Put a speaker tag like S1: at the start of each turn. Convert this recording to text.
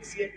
S1: easier